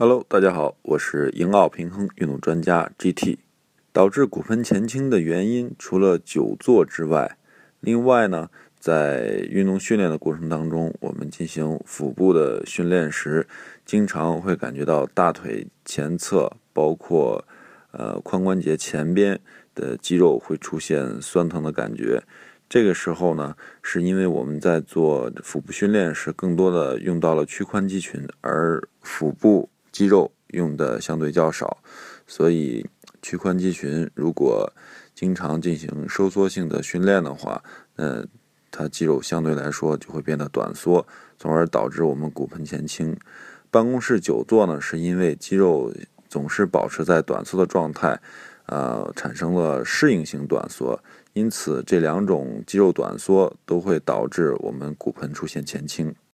Hello，大家好，我是英奥平衡运动专家 GT。导致骨盆前倾的原因，除了久坐之外，另外呢，在运动训练的过程当中，我们进行腹部的训练时，经常会感觉到大腿前侧，包括呃髋关节前边的肌肉会出现酸疼的感觉。这个时候呢，是因为我们在做腹部训练时，更多的用到了屈髋肌群，而腹部肌肉用的相对较少，所以屈髋肌群如果经常进行收缩性的训练的话，那它肌肉相对来说就会变得短缩，从而导致我们骨盆前倾。办公室久坐呢，是因为肌肉总是保持在短缩的状态。呃，产生了适应性短缩，因此这两种肌肉短缩都会导致我们骨盆出现前倾。